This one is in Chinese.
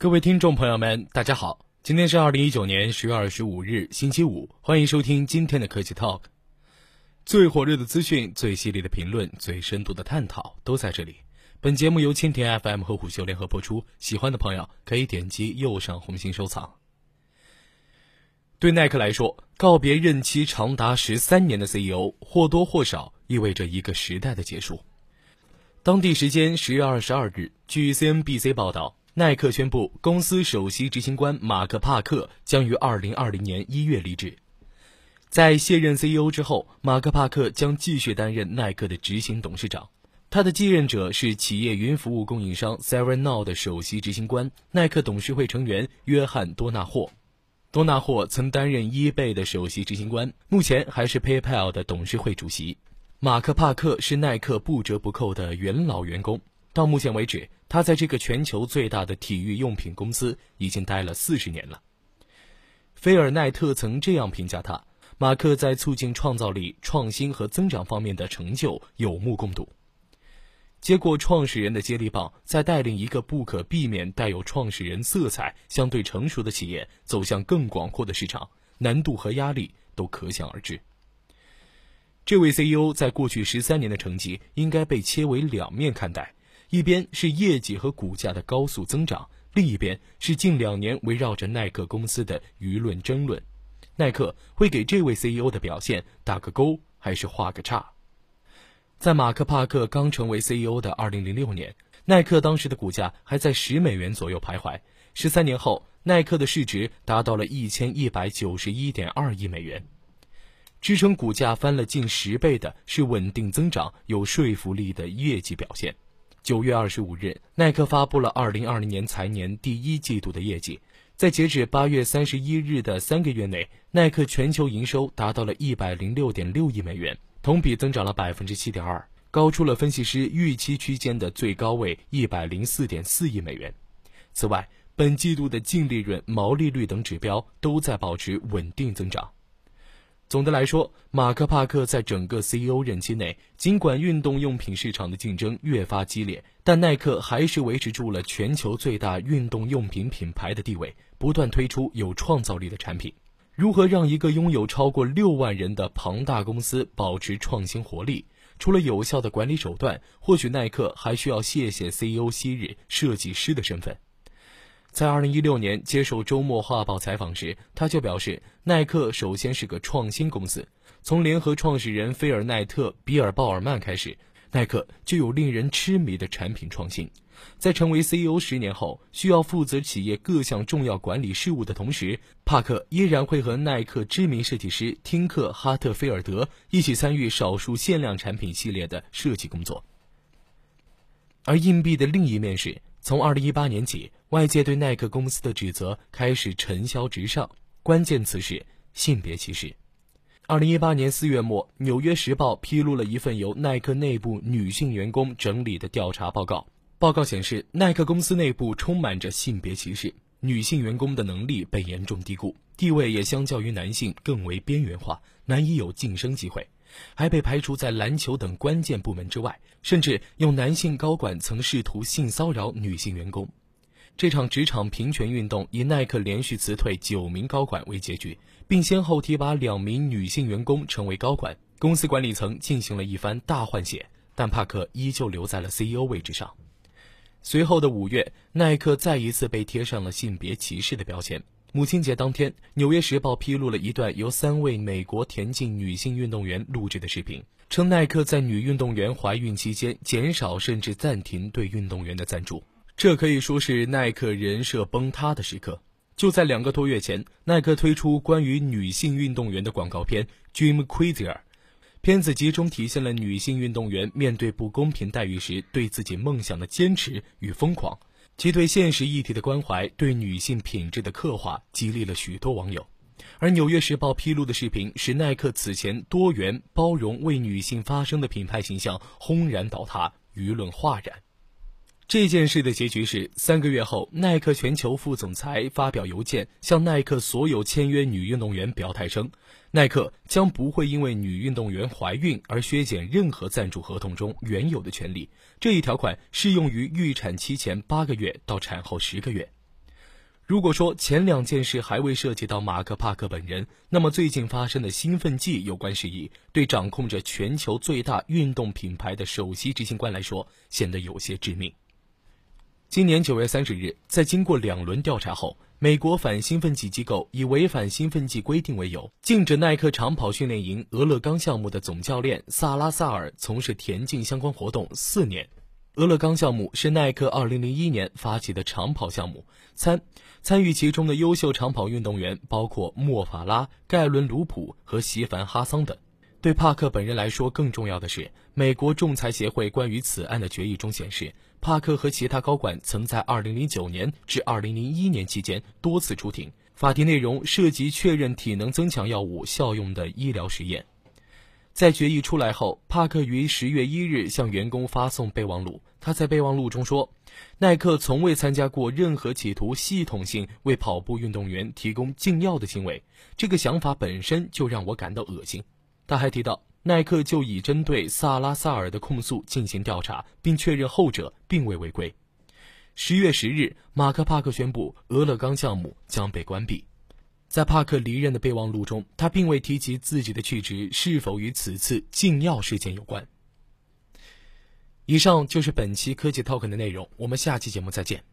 各位听众朋友们，大家好，今天是二零一九年十月二十五日，星期五，欢迎收听今天的科技 Talk。最火热的资讯、最犀利的评论、最深度的探讨都在这里。本节目由蜻蜓 FM 和虎嗅联合播出，喜欢的朋友可以点击右上红心收藏。对耐克来说，告别任期长达十三年的 CEO，或多或少意味着一个时代的结束。当地时间十月二十二日，据 CNBC 报道。耐克宣布，公司首席执行官马克·帕克将于二零二零年一月离职。在卸任 CEO 之后，马克·帕克将继续担任耐克的执行董事长。他的继任者是企业云服务供应商 Serenade 的首席执行官、耐克董事会成员约翰·多纳霍。多纳霍曾担任 eBay 的首席执行官，目前还是 PayPal 的董事会主席。马克·帕克是耐克不折不扣的元老员工。到目前为止，他在这个全球最大的体育用品公司已经待了四十年了。菲尔奈特曾这样评价他：马克在促进创造力、创新和增长方面的成就有目共睹。接过创始人的接力棒，在带领一个不可避免带有创始人色彩、相对成熟的企业走向更广阔的市场，难度和压力都可想而知。这位 CEO 在过去十三年的成绩应该被切为两面看待。一边是业绩和股价的高速增长，另一边是近两年围绕着耐克公司的舆论争论。耐克会给这位 CEO 的表现打个勾，还是画个叉？在马克·帕克刚成为 CEO 的2006年，耐克当时的股价还在十美元左右徘徊。十三年后，耐克的市值达到了一千一百九十一点二亿美元。支撑股价翻了近十倍的是稳定增长、有说服力的业绩表现。九月二十五日，耐克发布了二零二零年财年第一季度的业绩。在截止八月三十一日的三个月内，耐克全球营收达到了一百零六点六亿美元，同比增长了百分之七点二，高出了分析师预期区间的最高位一百零四点四亿美元。此外，本季度的净利润、毛利率等指标都在保持稳定增长。总的来说，马克·帕克在整个 CEO 任期内，尽管运动用品市场的竞争越发激烈，但耐克还是维持住了全球最大运动用品品牌的地位，不断推出有创造力的产品。如何让一个拥有超过六万人的庞大公司保持创新活力？除了有效的管理手段，或许耐克还需要谢谢 CEO 昔日设计师的身份。在二零一六年接受周末画报采访时，他就表示，耐克首先是个创新公司。从联合创始人菲尔奈特·比尔·鲍尔曼开始，耐克就有令人痴迷的产品创新。在成为 CEO 十年后，需要负责企业各项重要管理事务的同时，帕克依然会和耐克知名设计师汀克·哈特菲尔德一起参与少数限量产品系列的设计工作。而硬币的另一面是。从二零一八年起，外界对耐克公司的指责开始尘嚣直上，关键词是性别歧视。二零一八年四月末，《纽约时报》披露了一份由耐克内部女性员工整理的调查报告。报告显示，耐克公司内部充满着性别歧视，女性员工的能力被严重低估，地位也相较于男性更为边缘化，难以有晋升机会。还被排除在篮球等关键部门之外，甚至有男性高管曾试图性骚扰女性员工。这场职场平权运动以耐克连续辞退九名高管为结局，并先后提拔两名女性员工成为高管，公司管理层进行了一番大换血，但帕克依旧留在了 CEO 位置上。随后的五月，耐克再一次被贴上了性别歧视的标签。母亲节当天，《纽约时报》披露了一段由三位美国田径女性运动员录制的视频，称耐克在女运动员怀孕期间减少甚至暂停对运动员的赞助，这可以说是耐克人设崩塌的时刻。就在两个多月前，耐克推出关于女性运动员的广告片《Dream Crazier》，片子集中体现了女性运动员面对不公平待遇时对自己梦想的坚持与疯狂。其对现实议题的关怀，对女性品质的刻画，激励了许多网友。而《纽约时报》披露的视频，使耐克此前多元、包容、为女性发声的品牌形象轰然倒塌，舆论哗然。这件事的结局是，三个月后，耐克全球副总裁发表邮件，向耐克所有签约女运动员表态称，耐克将不会因为女运动员怀孕而削减任何赞助合同中原有的权利。这一条款适用于预产期前八个月到产后十个月。如果说前两件事还未涉及到马克·帕克本人，那么最近发生的兴奋剂有关事宜，对掌控着全球最大运动品牌的首席执行官来说，显得有些致命。今年九月三十日，在经过两轮调查后，美国反兴奋剂机构以违反兴奋剂规定为由，禁止耐克长跑训练营俄勒冈项目的总教练萨拉萨尔从事田径相关活动四年。俄勒冈项目是耐克2001年发起的长跑项目，参参与其中的优秀长跑运动员包括莫法拉、盖伦·卢普和席凡·哈桑等。对帕克本人来说，更重要的是，美国仲裁协会关于此案的决议中显示，帕克和其他高管曾在2009年至2001年期间多次出庭，法庭内容涉及确认体能增强药物效用的医疗实验。在决议出来后，帕克于十月一日向员工发送备忘录。他在备忘录中说：“耐克从未参加过任何企图系统性为跑步运动员提供禁药的行为。这个想法本身就让我感到恶心。”他还提到，耐克就已针对萨拉萨尔的控诉进行调查，并确认后者并未违规。十月十日，马克·帕克宣布俄勒冈项目将被关闭。在帕克离任的备忘录中，他并未提及自己的去职是否与此次禁药事件有关。以上就是本期科技 Talk 的内容，我们下期节目再见。